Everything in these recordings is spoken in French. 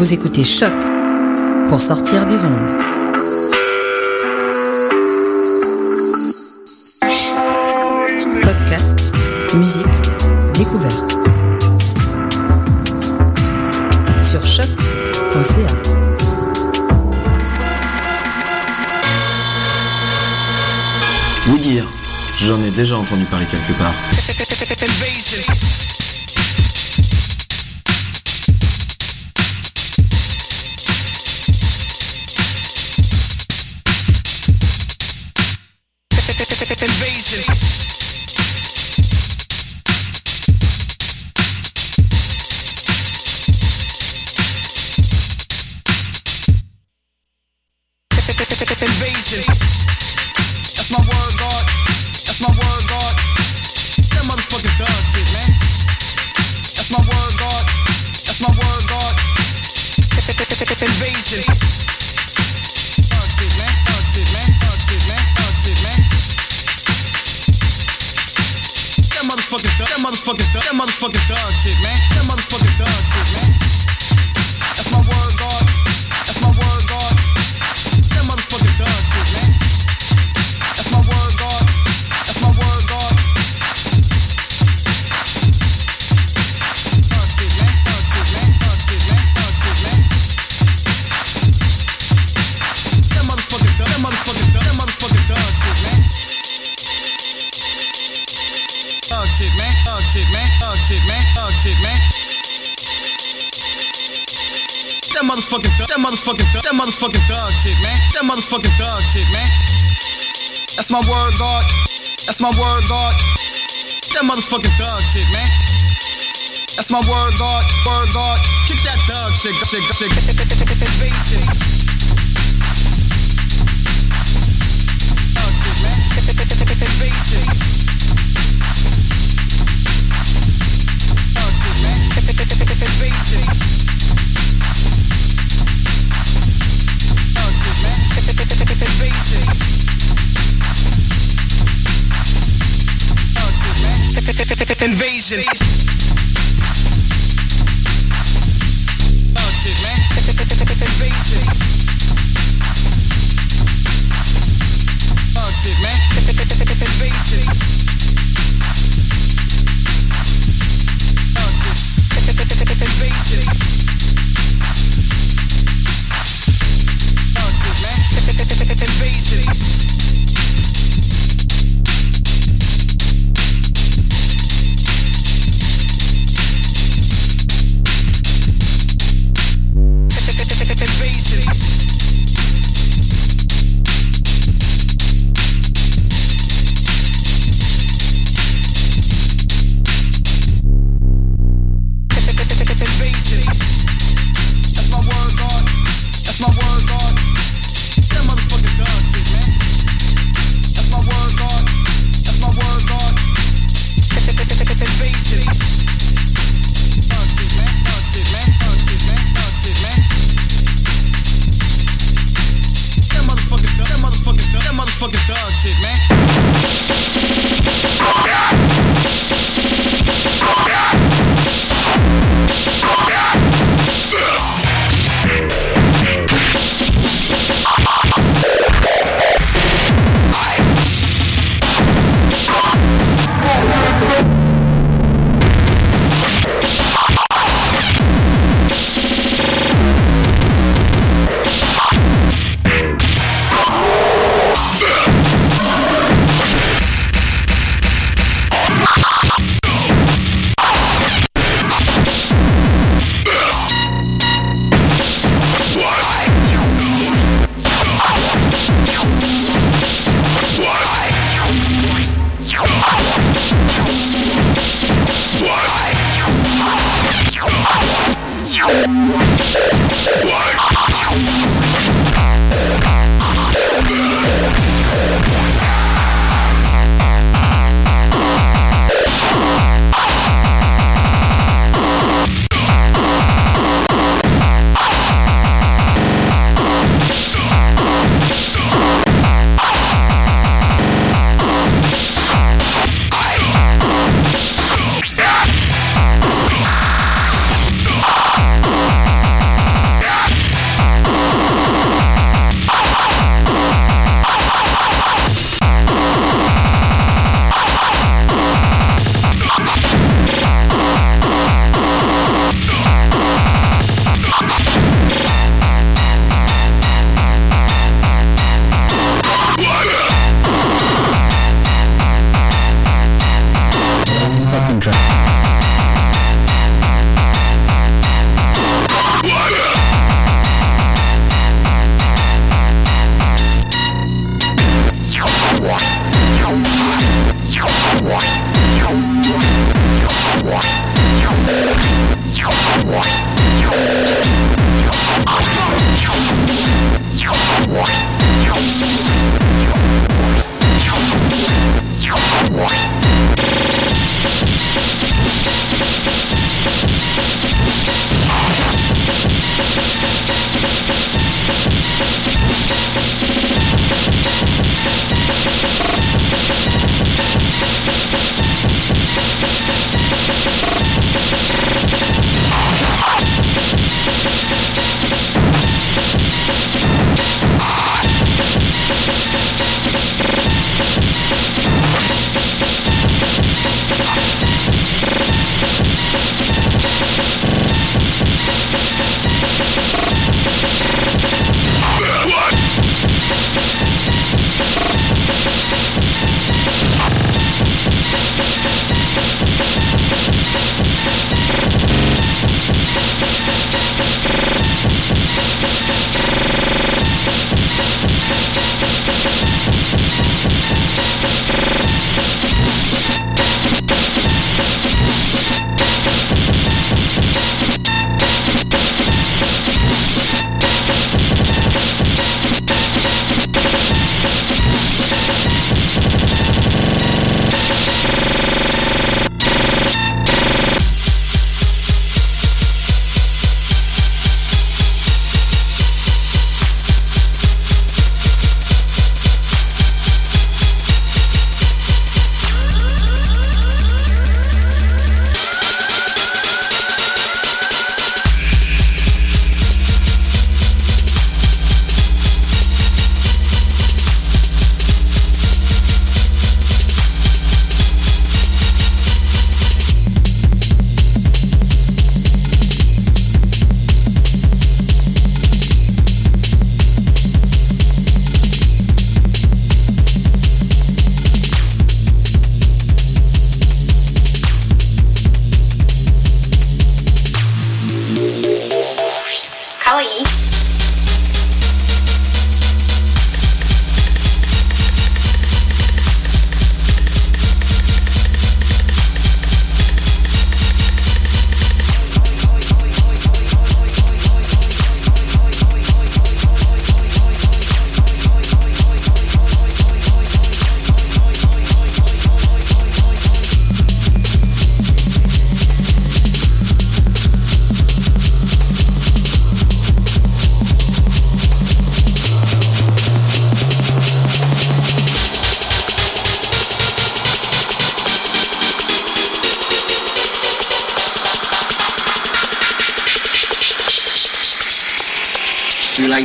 Vous écoutez Choc pour sortir des ondes. Podcast, musique, découverte. Sur choc.ca. Vous dire, j'en ai déjà entendu parler quelque part. My word, God. That motherfucking thug shit, man. That's my word, God. Word, God. Kick that thug shit, shit, shit. station.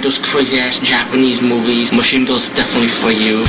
Those crazy ass Japanese movies, Machine Girls definitely for you.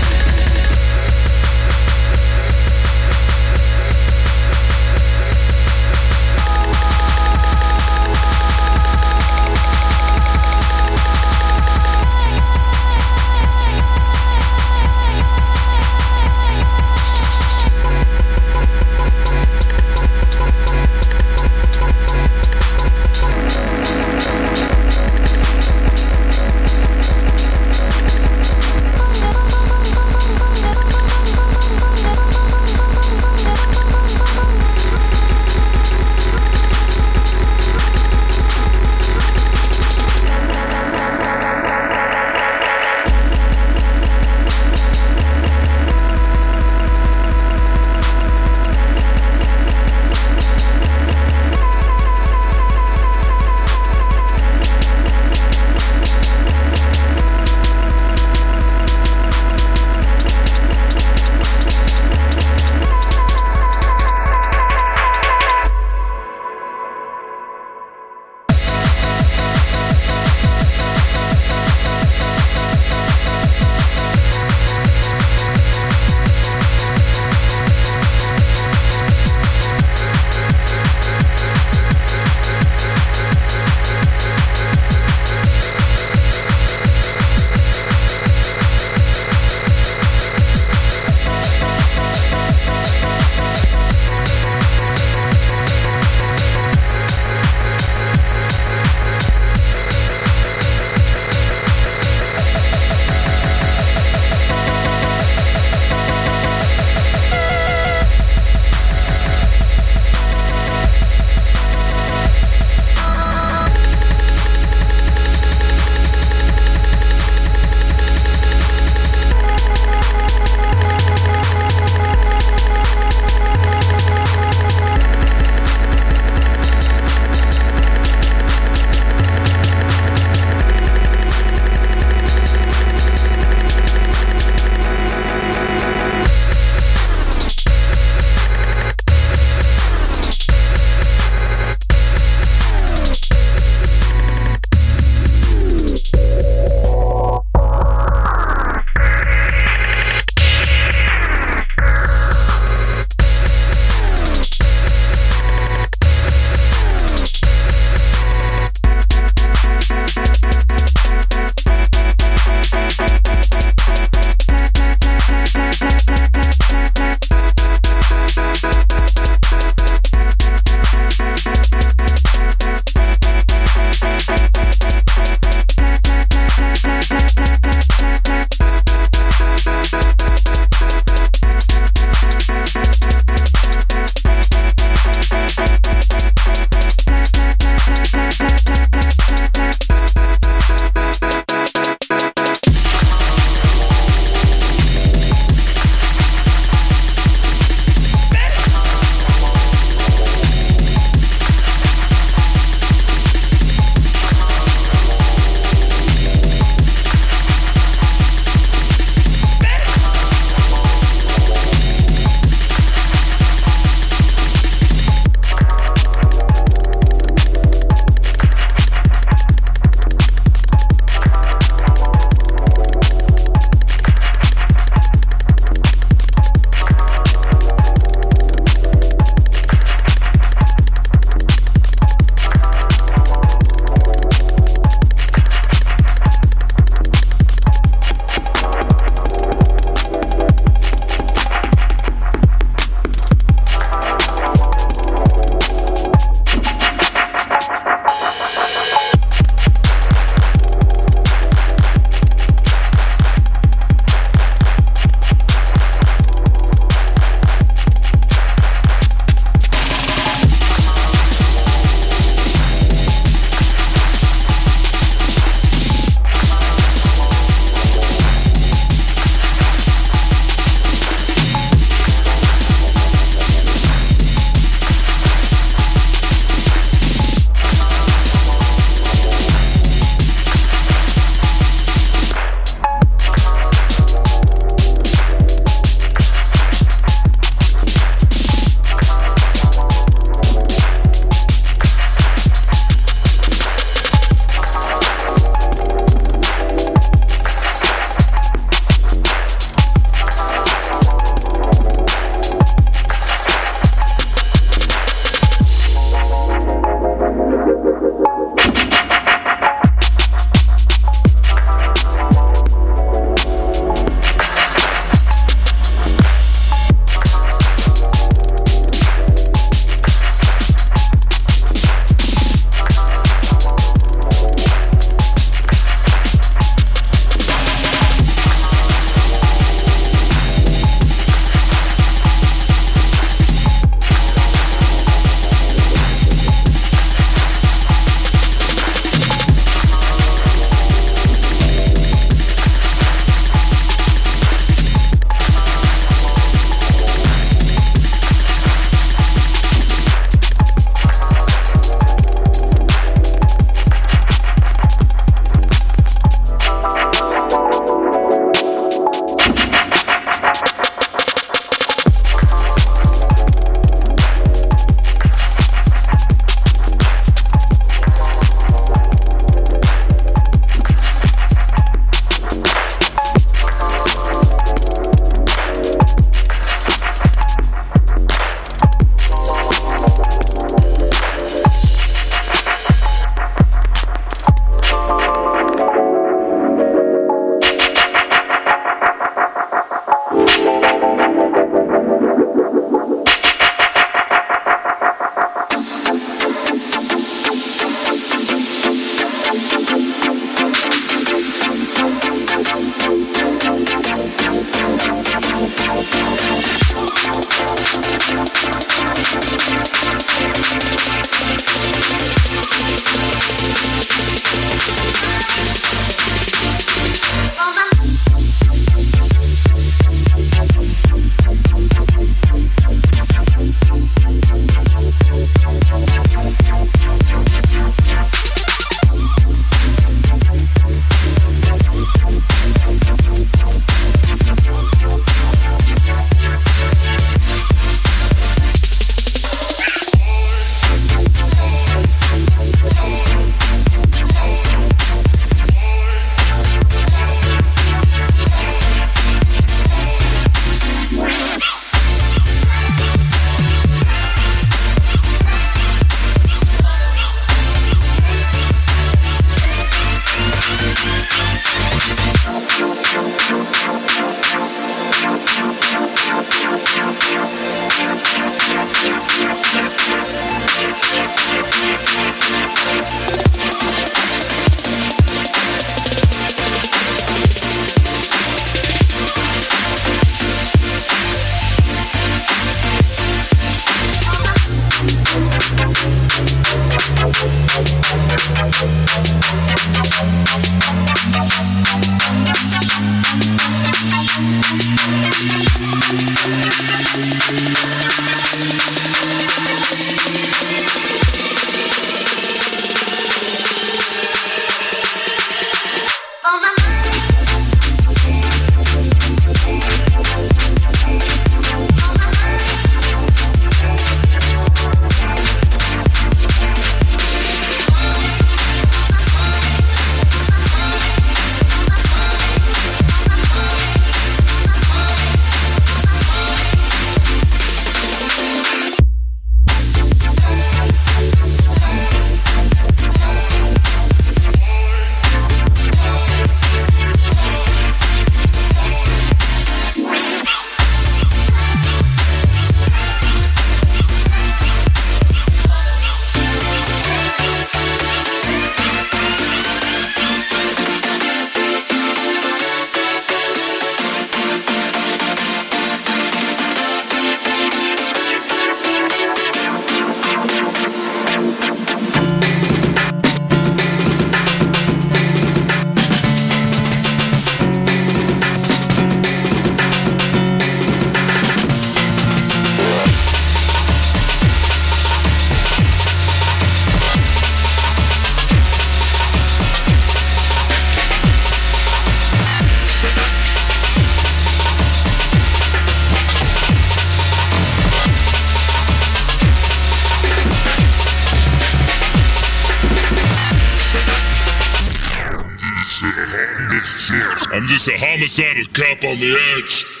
decided cop on the edge.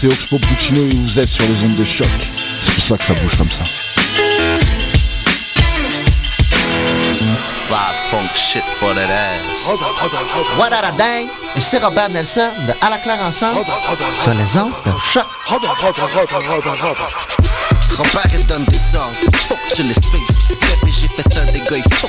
C'est Oxpo Puccino et vous êtes sur les ondes de choc. C'est pour ça que ça bouge comme ça. Fly funk shit for that ass. What a dang! Et c'est Robert Nelson de À la claire ensemble sur les ondes de choc. Robert il donne des ordres, faut que tu les suives. Bébé, j'ai fait un dégât, il faut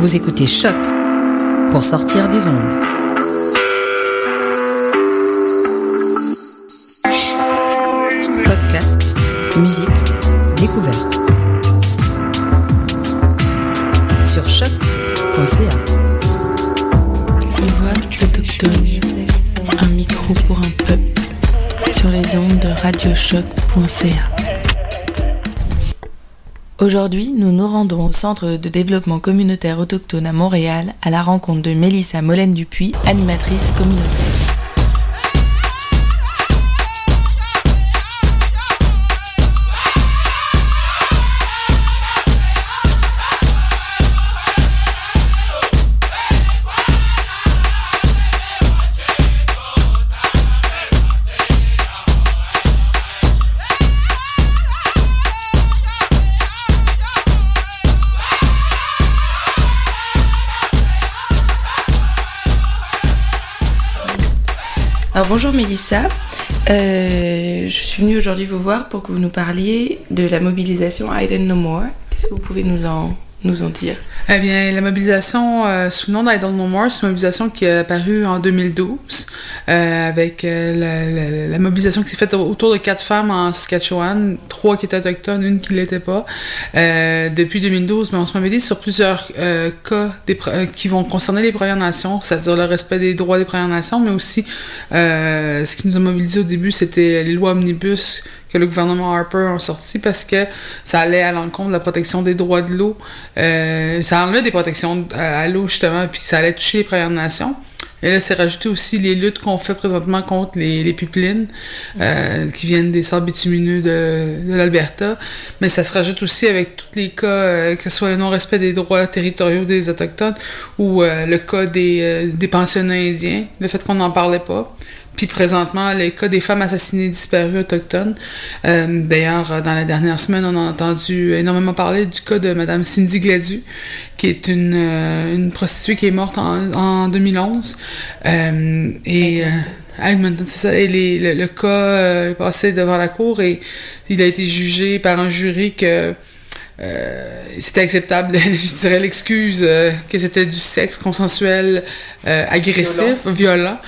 Vous écoutez Choc pour sortir des ondes. Podcast, musique, découverte. Sur choc.ca. Les voix autochtones. Un micro pour un peuple. Sur les ondes de radiochoc.ca. Aujourd'hui, nous nous rendons au Centre de développement communautaire autochtone à Montréal à la rencontre de Mélissa Molène-Dupuis, animatrice communautaire. Alors bonjour Mélissa, Euh, je suis venue aujourd'hui vous voir pour que vous nous parliez de la mobilisation I Don't Know More. Qu'est-ce que vous pouvez nous en, nous en dire Eh bien, la mobilisation euh, sous le nom d'Idle No More, c'est une mobilisation qui est apparue en 2012 euh, avec euh, la, mobilisation qui s'est faite autour de quatre femmes en Saskatchewan, trois qui étaient autochtones, une qui l'était pas. Depuis 2012, mais on se mobilise sur plusieurs cas qui vont concerner les Premières Nations, c'est-à-dire le respect des droits des Premières Nations, mais aussi ce qui nous a mobilisé au début, c'était les lois omnibus que le gouvernement Harper a sorti parce que ça allait à l'encontre de la protection des droits de l'eau. Euh, ça enlevait des protections à, à l'eau, justement, puis ça allait toucher les Premières Nations. Et là, c'est rajouté aussi les luttes qu'on fait présentement contre les, les pipelines euh, qui viennent des sables bitumineux de, de l'Alberta. Mais ça se rajoute aussi avec tous les cas, euh, que ce soit le non-respect des droits territoriaux des Autochtones ou euh, le cas des, euh, des pensionnats indiens, le fait qu'on n'en parlait pas. Puis présentement, les cas des femmes assassinées disparues autochtones. Euh, D'ailleurs, euh, dans la dernière semaine, on a entendu énormément parler du cas de Madame Cindy Gladu, qui est une, euh, une prostituée qui est morte en, en 2011. Euh, et euh, Edmonton, c'est ça. Et les- le, le cas euh, est passé devant la cour et il a été jugé par un jury que euh, c'était acceptable, je dirais l'excuse euh, que c'était du sexe consensuel euh, agressif, violent.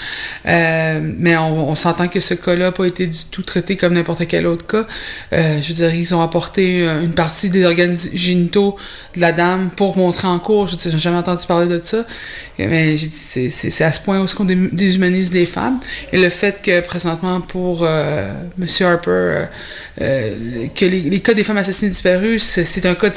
Euh, mais on, on s'entend que ce cas-là n'a pas été du tout traité comme n'importe quel autre cas. Euh, je veux dire, ils ont apporté une partie des organes génitaux de la dame pour montrer en cours. Je veux dire, j'ai jamais entendu parler de ça. Mais j'ai dit, c'est- c'est c'est à ce point où est-ce qu'on dé- déshumanise les femmes. Et le fait que présentement pour euh, Monsieur Harper, que les, les cas des femmes assassinées disparues, c'est c'est un cas de